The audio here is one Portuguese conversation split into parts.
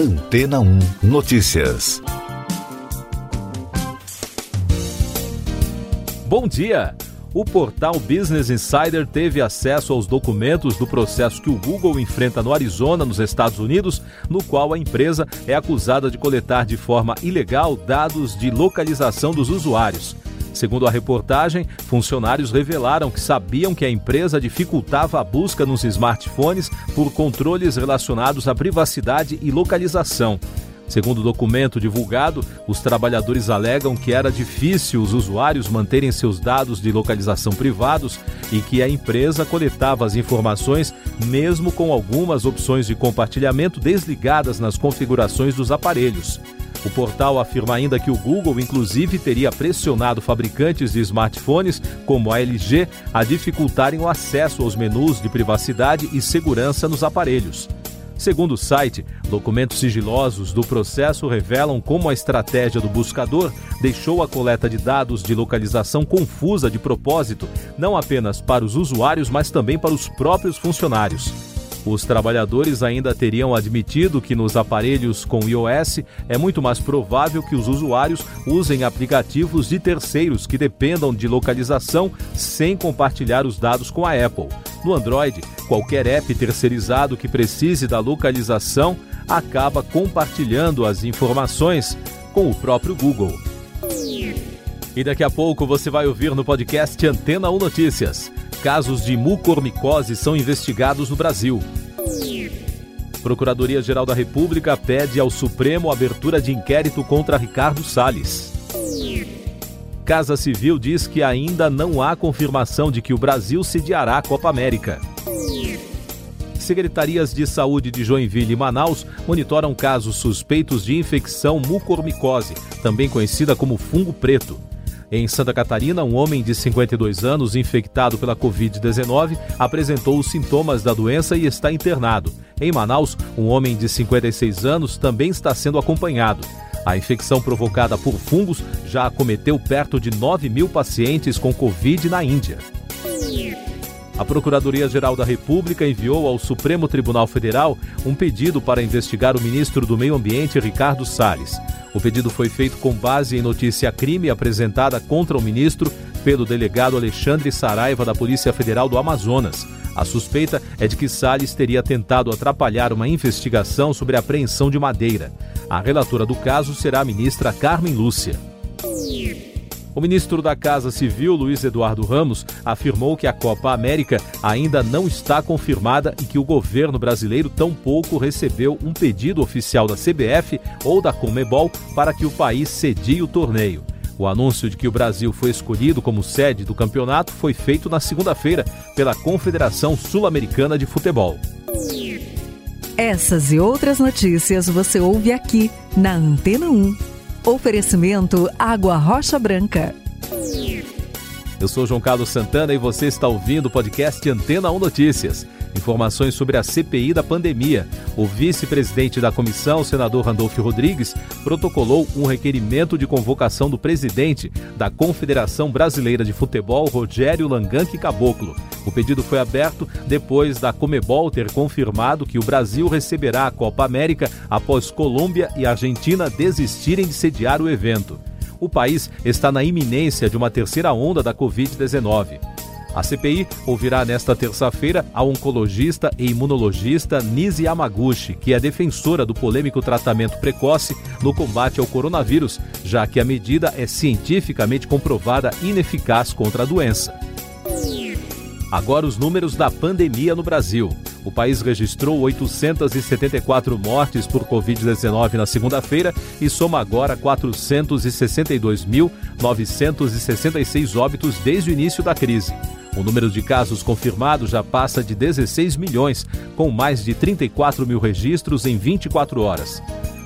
Antena 1 Notícias. Bom dia! O portal Business Insider teve acesso aos documentos do processo que o Google enfrenta no Arizona, nos Estados Unidos, no qual a empresa é acusada de coletar de forma ilegal dados de localização dos usuários. Segundo a reportagem, funcionários revelaram que sabiam que a empresa dificultava a busca nos smartphones por controles relacionados à privacidade e localização. Segundo o documento divulgado, os trabalhadores alegam que era difícil os usuários manterem seus dados de localização privados e que a empresa coletava as informações mesmo com algumas opções de compartilhamento desligadas nas configurações dos aparelhos. O portal afirma ainda que o Google, inclusive, teria pressionado fabricantes de smartphones, como a LG, a dificultarem o acesso aos menus de privacidade e segurança nos aparelhos. Segundo o site, documentos sigilosos do processo revelam como a estratégia do buscador deixou a coleta de dados de localização confusa de propósito, não apenas para os usuários, mas também para os próprios funcionários. Os trabalhadores ainda teriam admitido que nos aparelhos com iOS é muito mais provável que os usuários usem aplicativos de terceiros que dependam de localização sem compartilhar os dados com a Apple. No Android, qualquer app terceirizado que precise da localização acaba compartilhando as informações com o próprio Google. E daqui a pouco você vai ouvir no podcast Antena 1 Notícias. Casos de mucormicose são investigados no Brasil. Procuradoria-Geral da República pede ao Supremo abertura de inquérito contra Ricardo Salles. Casa Civil diz que ainda não há confirmação de que o Brasil sediará a Copa América. Secretarias de Saúde de Joinville e Manaus monitoram casos suspeitos de infecção mucormicose, também conhecida como fungo preto. Em Santa Catarina, um homem de 52 anos infectado pela Covid-19 apresentou os sintomas da doença e está internado. Em Manaus, um homem de 56 anos também está sendo acompanhado. A infecção provocada por fungos já acometeu perto de 9 mil pacientes com Covid na Índia. A Procuradoria-Geral da República enviou ao Supremo Tribunal Federal um pedido para investigar o ministro do Meio Ambiente, Ricardo Salles. O pedido foi feito com base em notícia crime apresentada contra o ministro pelo delegado Alexandre Saraiva da Polícia Federal do Amazonas. A suspeita é de que Salles teria tentado atrapalhar uma investigação sobre a apreensão de madeira. A relatora do caso será a ministra Carmen Lúcia. O ministro da Casa Civil, Luiz Eduardo Ramos, afirmou que a Copa América ainda não está confirmada e que o governo brasileiro tampouco recebeu um pedido oficial da CBF ou da Comebol para que o país cedie o torneio. O anúncio de que o Brasil foi escolhido como sede do campeonato foi feito na segunda-feira pela Confederação Sul-Americana de Futebol. Essas e outras notícias você ouve aqui na Antena 1. Oferecimento Água Rocha Branca. Eu sou João Carlos Santana e você está ouvindo o podcast Antena 1 Notícias. Informações sobre a CPI da pandemia. O vice-presidente da comissão, senador Randolfo Rodrigues, protocolou um requerimento de convocação do presidente da Confederação Brasileira de Futebol, Rogério Langanque Caboclo. O pedido foi aberto depois da Comebol ter confirmado que o Brasil receberá a Copa América após Colômbia e Argentina desistirem de sediar o evento. O país está na iminência de uma terceira onda da Covid-19. A CPI ouvirá nesta terça-feira a oncologista e imunologista Nise Yamaguchi, que é defensora do polêmico tratamento precoce no combate ao coronavírus, já que a medida é cientificamente comprovada ineficaz contra a doença. Agora os números da pandemia no Brasil. O país registrou 874 mortes por Covid-19 na segunda-feira e soma agora 462.966 óbitos desde o início da crise. O número de casos confirmados já passa de 16 milhões, com mais de 34 mil registros em 24 horas.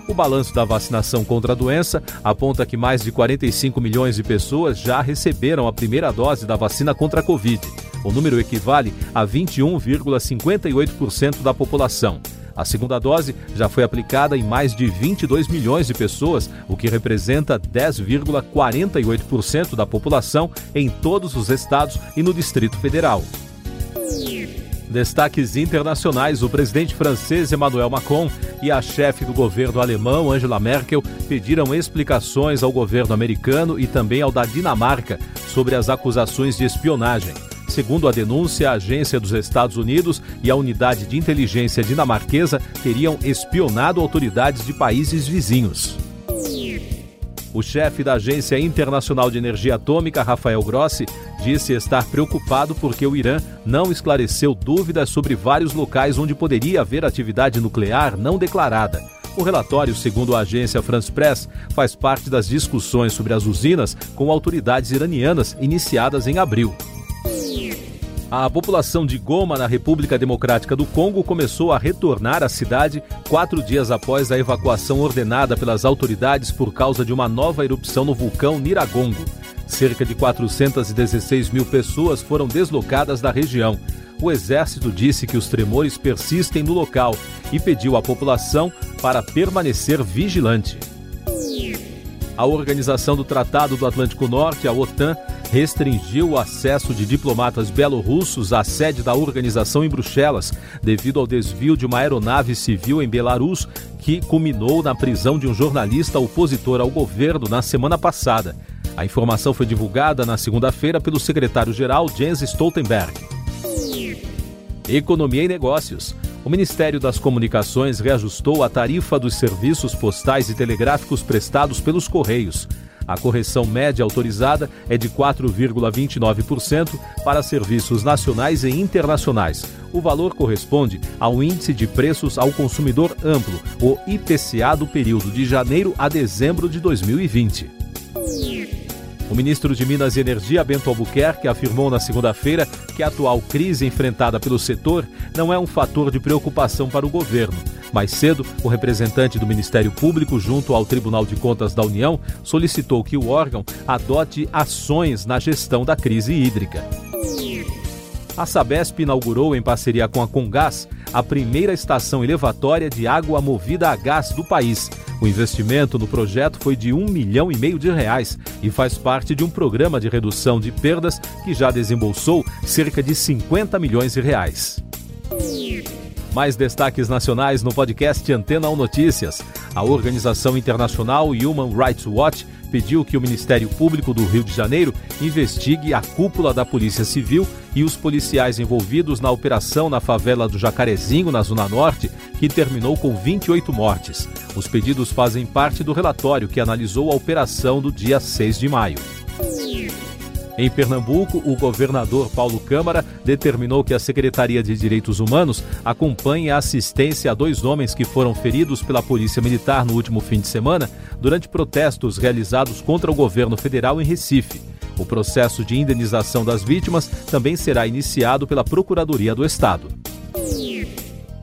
O balanço da vacinação contra a doença aponta que mais de 45 milhões de pessoas já receberam a primeira dose da vacina contra a Covid. O número equivale a 21,58% da população. A segunda dose já foi aplicada em mais de 22 milhões de pessoas, o que representa 10,48% da população em todos os estados e no Distrito Federal. Destaques internacionais: o presidente francês Emmanuel Macron e a chefe do governo alemão Angela Merkel pediram explicações ao governo americano e também ao da Dinamarca sobre as acusações de espionagem. Segundo a denúncia, a agência dos Estados Unidos e a unidade de inteligência dinamarquesa teriam espionado autoridades de países vizinhos. O chefe da Agência Internacional de Energia Atômica, Rafael Grossi, disse estar preocupado porque o Irã não esclareceu dúvidas sobre vários locais onde poderia haver atividade nuclear não declarada. O relatório, segundo a agência France Press, faz parte das discussões sobre as usinas com autoridades iranianas iniciadas em abril. A população de Goma, na República Democrática do Congo, começou a retornar à cidade quatro dias após a evacuação ordenada pelas autoridades por causa de uma nova erupção no vulcão Niragongo. Cerca de 416 mil pessoas foram deslocadas da região. O exército disse que os tremores persistem no local e pediu à população para permanecer vigilante. A Organização do Tratado do Atlântico Norte, a OTAN, restringiu o acesso de diplomatas belorussos à sede da organização em Bruxelas, devido ao desvio de uma aeronave civil em Belarus, que culminou na prisão de um jornalista opositor ao governo na semana passada. A informação foi divulgada na segunda-feira pelo secretário-geral Jens Stoltenberg. Economia e Negócios. O Ministério das Comunicações reajustou a tarifa dos serviços postais e telegráficos prestados pelos Correios. A correção média autorizada é de 4,29% para serviços nacionais e internacionais. O valor corresponde ao Índice de Preços ao Consumidor Amplo, o IPCA, do período de janeiro a dezembro de 2020. O ministro de Minas e Energia, Bento Albuquerque, afirmou na segunda-feira que a atual crise enfrentada pelo setor não é um fator de preocupação para o governo. Mais cedo, o representante do Ministério Público, junto ao Tribunal de Contas da União, solicitou que o órgão adote ações na gestão da crise hídrica. A Sabesp inaugurou, em parceria com a Congás, a primeira estação elevatória de água movida a gás do país. O investimento no projeto foi de um milhão e meio de reais e faz parte de um programa de redução de perdas que já desembolsou cerca de 50 milhões de reais. Mais destaques nacionais no podcast Antena 1 Notícias. A organização internacional Human Rights Watch pediu que o Ministério Público do Rio de Janeiro investigue a cúpula da Polícia Civil e os policiais envolvidos na operação na favela do Jacarezinho, na Zona Norte, que terminou com 28 mortes. Os pedidos fazem parte do relatório que analisou a operação do dia 6 de maio. Em Pernambuco, o governador Paulo Câmara determinou que a Secretaria de Direitos Humanos acompanhe a assistência a dois homens que foram feridos pela Polícia Militar no último fim de semana durante protestos realizados contra o governo federal em Recife. O processo de indenização das vítimas também será iniciado pela Procuradoria do Estado.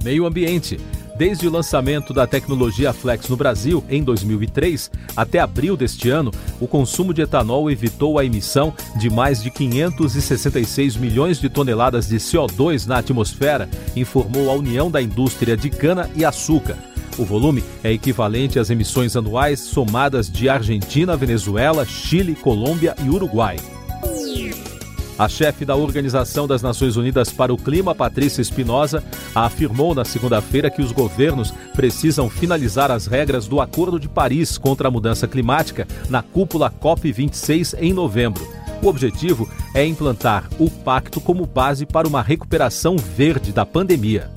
Meio Ambiente. Desde o lançamento da tecnologia Flex no Brasil, em 2003, até abril deste ano, o consumo de etanol evitou a emissão de mais de 566 milhões de toneladas de CO2 na atmosfera, informou a União da Indústria de Cana e Açúcar. O volume é equivalente às emissões anuais somadas de Argentina, Venezuela, Chile, Colômbia e Uruguai. A chefe da Organização das Nações Unidas para o Clima, Patrícia Espinosa, afirmou na segunda-feira que os governos precisam finalizar as regras do Acordo de Paris contra a mudança climática na cúpula COP26 em novembro. O objetivo é implantar o pacto como base para uma recuperação verde da pandemia.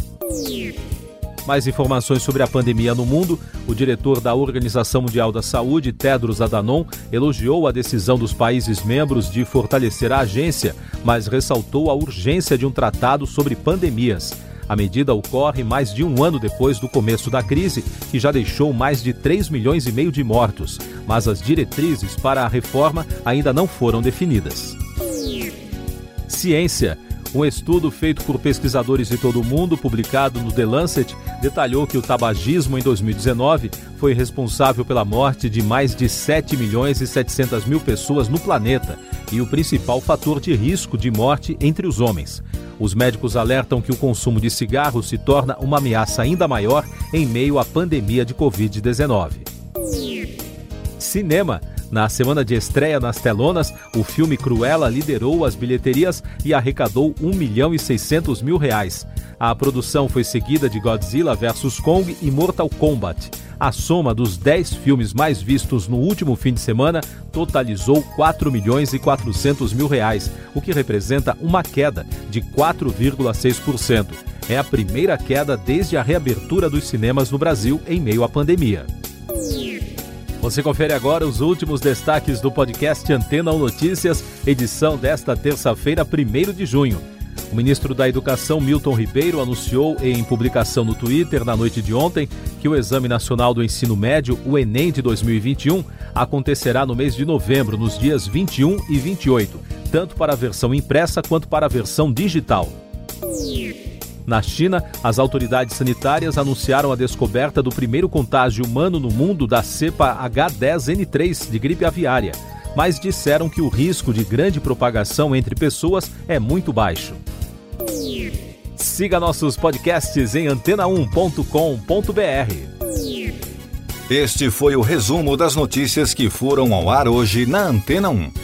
Mais informações sobre a pandemia no mundo. O diretor da Organização Mundial da Saúde, Tedros Adhanom, elogiou a decisão dos países membros de fortalecer a agência, mas ressaltou a urgência de um tratado sobre pandemias. A medida ocorre mais de um ano depois do começo da crise, que já deixou mais de 3 milhões e meio de mortos, mas as diretrizes para a reforma ainda não foram definidas. Ciência. Um estudo feito por pesquisadores de todo o mundo, publicado no The Lancet, detalhou que o tabagismo em 2019 foi responsável pela morte de mais de 7 milhões e 700 mil pessoas no planeta e o principal fator de risco de morte entre os homens. Os médicos alertam que o consumo de cigarros se torna uma ameaça ainda maior em meio à pandemia de Covid-19. Cinema. Na semana de estreia nas telonas, o filme Cruella liderou as bilheterias e arrecadou 1 milhão e 600 mil reais. A produção foi seguida de Godzilla vs Kong e Mortal Kombat. A soma dos 10 filmes mais vistos no último fim de semana totalizou 4 milhões e 400 mil reais, o que representa uma queda de 4,6%. É a primeira queda desde a reabertura dos cinemas no Brasil em meio à pandemia. Você confere agora os últimos destaques do podcast Antena 1 Notícias, edição desta terça-feira, 1 de junho. O ministro da Educação, Milton Ribeiro, anunciou em publicação no Twitter na noite de ontem que o Exame Nacional do Ensino Médio, o Enem de 2021, acontecerá no mês de novembro, nos dias 21 e 28, tanto para a versão impressa quanto para a versão digital. Na China, as autoridades sanitárias anunciaram a descoberta do primeiro contágio humano no mundo da cepa H10N3 de gripe aviária, mas disseram que o risco de grande propagação entre pessoas é muito baixo. Siga nossos podcasts em antena1.com.br. Este foi o resumo das notícias que foram ao ar hoje na Antena 1.